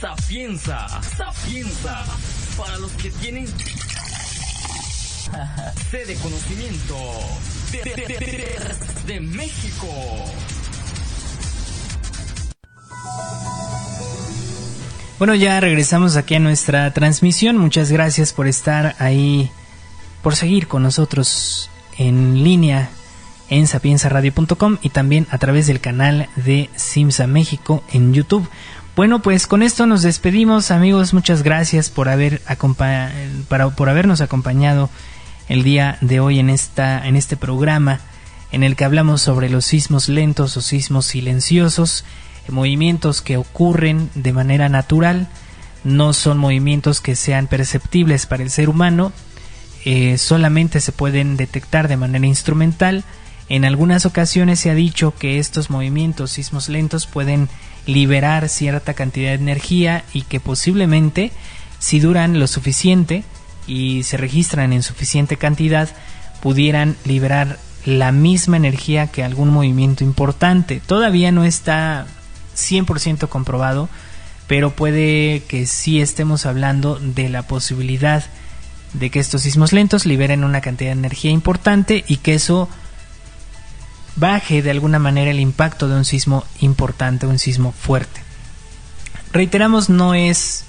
Speaker 1: Sapienza, sapienza, para los que tienen sede de México.
Speaker 3: Bueno, ya regresamos aquí a nuestra transmisión. Muchas gracias por estar ahí, por seguir con nosotros en línea en sapiensaradio.com y también a través del canal de Simsa México en YouTube. Bueno, pues con esto nos despedimos, amigos. Muchas gracias por haber para, por habernos acompañado el día de hoy en esta en este programa en el que hablamos sobre los sismos lentos o sismos silenciosos, movimientos que ocurren de manera natural, no son movimientos que sean perceptibles para el ser humano, eh, solamente se pueden detectar de manera instrumental. En algunas ocasiones se ha dicho que estos movimientos sismos lentos pueden liberar cierta cantidad de energía y que posiblemente si duran lo suficiente y se registran en suficiente cantidad pudieran liberar la misma energía que algún movimiento importante. Todavía no está 100% comprobado, pero puede que sí estemos hablando de la posibilidad de que estos sismos lentos liberen una cantidad de energía importante y que eso baje de alguna manera el impacto de un sismo importante, un sismo fuerte. Reiteramos, no es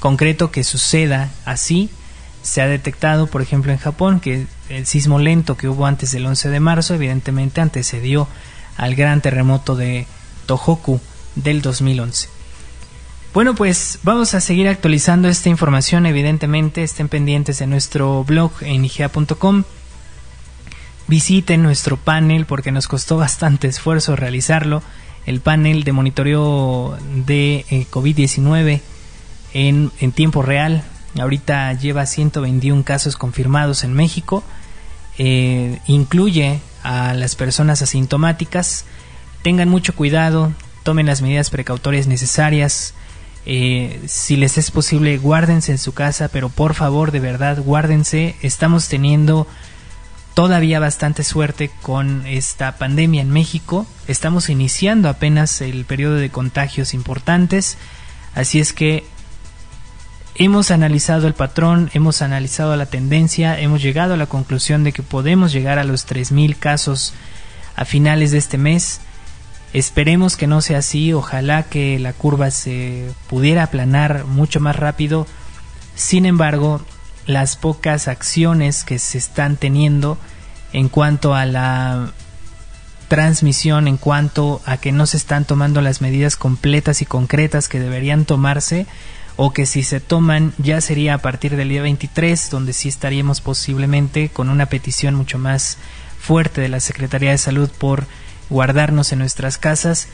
Speaker 3: concreto que suceda así. Se ha detectado, por ejemplo, en Japón, que el sismo lento que hubo antes del 11 de marzo, evidentemente antecedió al gran terremoto de Tohoku del 2011. Bueno, pues vamos a seguir actualizando esta información, evidentemente estén pendientes de nuestro blog en igea.com visiten nuestro panel porque nos costó bastante esfuerzo realizarlo. El panel de monitoreo de eh, COVID-19 en, tiempo real. Ahorita lleva 121 casos confirmados en México. Eh, incluye a las personas asintomáticas. Tengan mucho cuidado, tomen las medidas precautorias necesarias. Eh, si les es posible, guárdense en su casa, pero por favor, de verdad, guárdense. Estamos teniendo todavía bastante suerte con esta pandemia en México. Estamos iniciando apenas el periodo de contagios importantes, así es que hemos analizado el patrón, hemos analizado la tendencia, hemos llegado a la conclusión de que podemos llegar a los 3.000 casos a finales de este mes. Esperemos que no sea así, ojalá que la curva se pudiera aplanar mucho más rápido. Sin embargo, las pocas acciones que se están teniendo en cuanto a la transmisión, en cuanto a que no se están tomando las medidas completas y concretas que deberían tomarse, o que si se toman ya sería a partir del día 23, donde sí estaríamos posiblemente con una petición mucho más fuerte de la Secretaría de Salud por guardarnos en nuestras casas.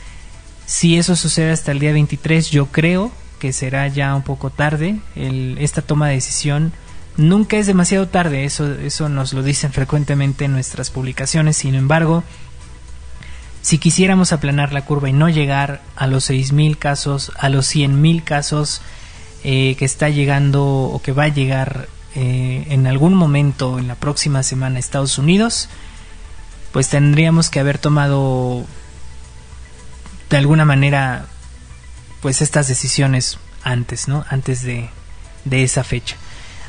Speaker 3: Si eso sucede hasta el día 23, yo creo que será ya un poco tarde esta toma de decisión Nunca es demasiado tarde, eso, eso nos lo dicen frecuentemente en nuestras publicaciones, sin embargo, si quisiéramos aplanar la curva y no llegar a los 6.000 casos, a los 100.000 casos eh, que está llegando o que va a llegar eh, en algún momento en la próxima semana a Estados Unidos, pues tendríamos que haber tomado de alguna manera pues estas decisiones antes, ¿no? Antes de, de esa fecha.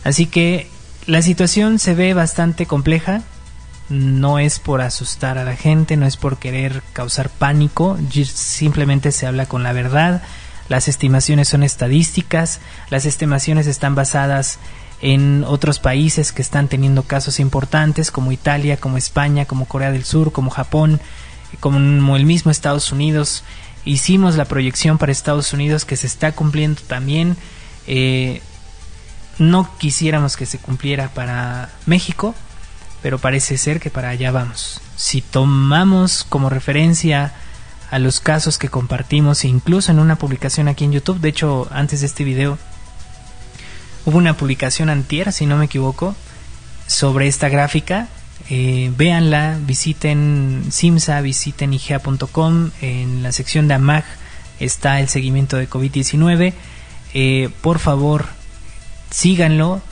Speaker 3: Así que la situación se ve bastante compleja. No es por asustar a la gente, no es por querer causar pánico, simplemente se habla con la verdad. Las estimaciones son estadísticas, las estimaciones están basadas en otros países que están teniendo casos importantes como Italia, como España, como Corea del Sur, como Japón, como el mismo Estados Unidos. Hicimos la proyección para Estados Unidos que se está cumpliendo también. Eh, no quisiéramos que se cumpliera para México, pero parece ser que para allá vamos. Si tomamos como referencia a los casos que compartimos, incluso en una publicación aquí en YouTube, de hecho antes de este video hubo una publicación antier, si no me equivoco, sobre esta gráfica. Eh, véanla, visiten Simsa, visiten igea.com. En la sección de AMAG está el seguimiento de COVID-19. Eh, por favor, síganlo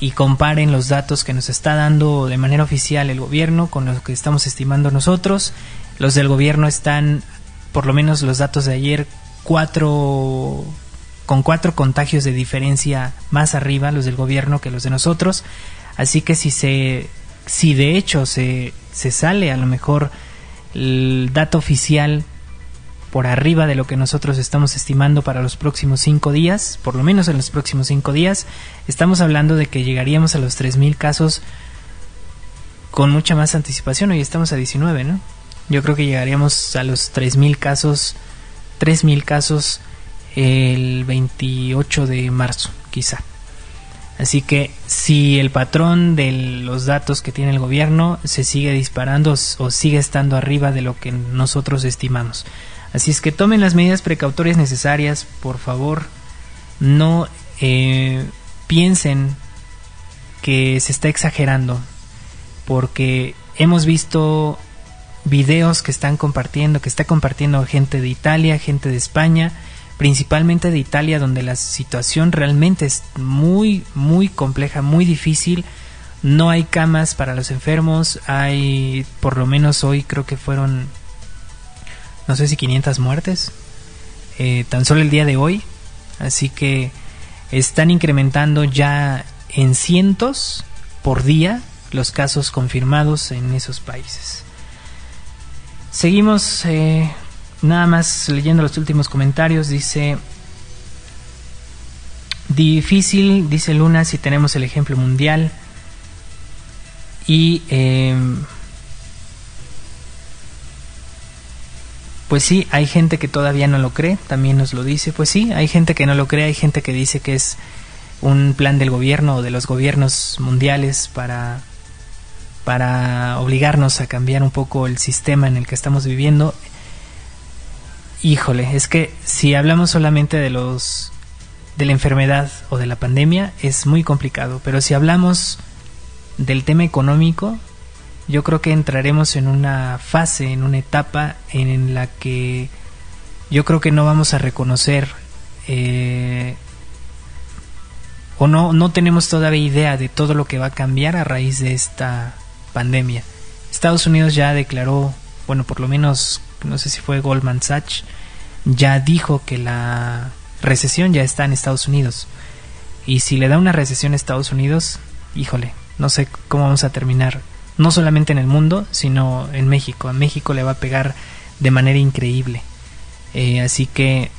Speaker 3: y comparen los datos que nos está dando de manera oficial el gobierno con los que estamos estimando nosotros. Los del gobierno están, por lo menos los datos de ayer, cuatro con cuatro contagios de diferencia más arriba los del gobierno que los de nosotros. Así que si se si de hecho se, se sale a lo mejor el dato oficial por arriba de lo que nosotros estamos estimando para los próximos cinco días, por lo menos en los próximos cinco días, estamos hablando de que llegaríamos a los 3.000 casos con mucha más anticipación. Hoy estamos a 19, ¿no? Yo creo que llegaríamos a los 3.000 casos, 3.000 casos el 28 de marzo, quizá. Así que si el patrón de los datos que tiene el gobierno se sigue disparando o sigue estando arriba de lo que nosotros estimamos. Así es que tomen las medidas precautorias necesarias, por favor. No eh, piensen que se está exagerando, porque hemos visto videos que están compartiendo, que está compartiendo gente de Italia, gente de España, principalmente de Italia, donde la situación realmente es muy, muy compleja, muy difícil. No hay camas para los enfermos, hay, por lo menos hoy creo que fueron, no sé si 500 muertes, eh, tan solo el día de hoy. Así que están incrementando ya en cientos por día los casos confirmados en esos países. Seguimos eh, Nada más leyendo los últimos comentarios, dice... Difícil, dice Luna, si tenemos el ejemplo mundial. Y... Em, pues sí, hay gente que todavía no lo cree, también nos lo dice. Pues sí, hay gente que no lo cree, hay gente que dice que es un plan del gobierno o de los gobiernos mundiales para para obligarnos a cambiar un poco el sistema en el que estamos viviendo. Híjole, es que si hablamos solamente de los de la enfermedad o de la pandemia es muy complicado, pero si hablamos del tema económico, yo creo que entraremos en una fase, en una etapa en la que yo creo que no vamos a reconocer eh, o no, no tenemos todavía idea de todo lo que va a cambiar a raíz de esta pandemia. Estados Unidos ya declaró, bueno, por lo menos no sé si fue Goldman Sachs, ya dijo que la recesión ya está en Estados Unidos. Y si le da una recesión a Estados Unidos, híjole, no sé cómo vamos a terminar. No solamente en el mundo, sino en México. A México le va a pegar de manera increíble. Eh, así que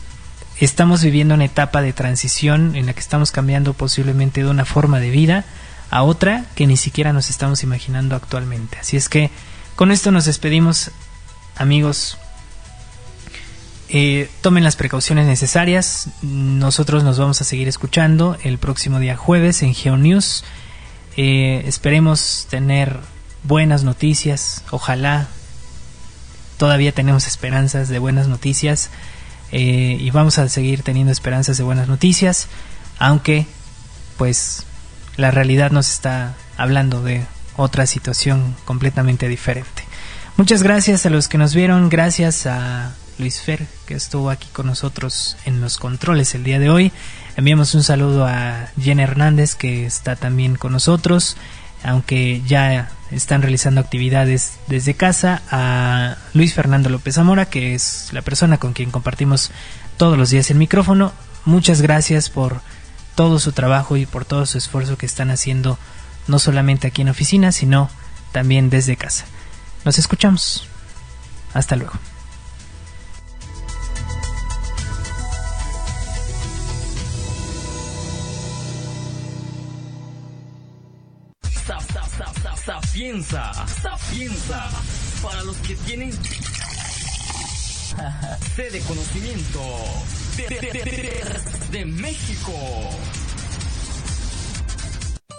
Speaker 3: estamos viviendo una etapa de transición en la que estamos cambiando posiblemente de una forma de vida a otra que ni siquiera nos estamos imaginando actualmente. Así es que con esto nos despedimos amigos, eh, tomen las precauciones necesarias. Nosotros nos vamos a seguir escuchando el próximo día jueves en GeoNews. Eh, esperemos tener buenas noticias. Ojalá todavía tenemos esperanzas de buenas noticias. Eh, y vamos a seguir teniendo esperanzas de buenas noticias. Aunque, pues, la realidad nos está hablando de otra situación completamente diferente. Muchas gracias a los que nos vieron, gracias a Luis Fer que estuvo aquí con nosotros en los controles el día de hoy. Enviamos un saludo a Jen Hernández que está también con nosotros, aunque ya están realizando actividades desde casa, a Luis Fernando López Zamora que es la persona con quien compartimos todos los días el micrófono. Muchas gracias por todo su trabajo y por todo su esfuerzo que están haciendo no solamente aquí en oficina, sino también desde casa. Nos escuchamos. Hasta luego.
Speaker 1: Sapienza, sapienza, para los que tienen sede conocimiento de, de México.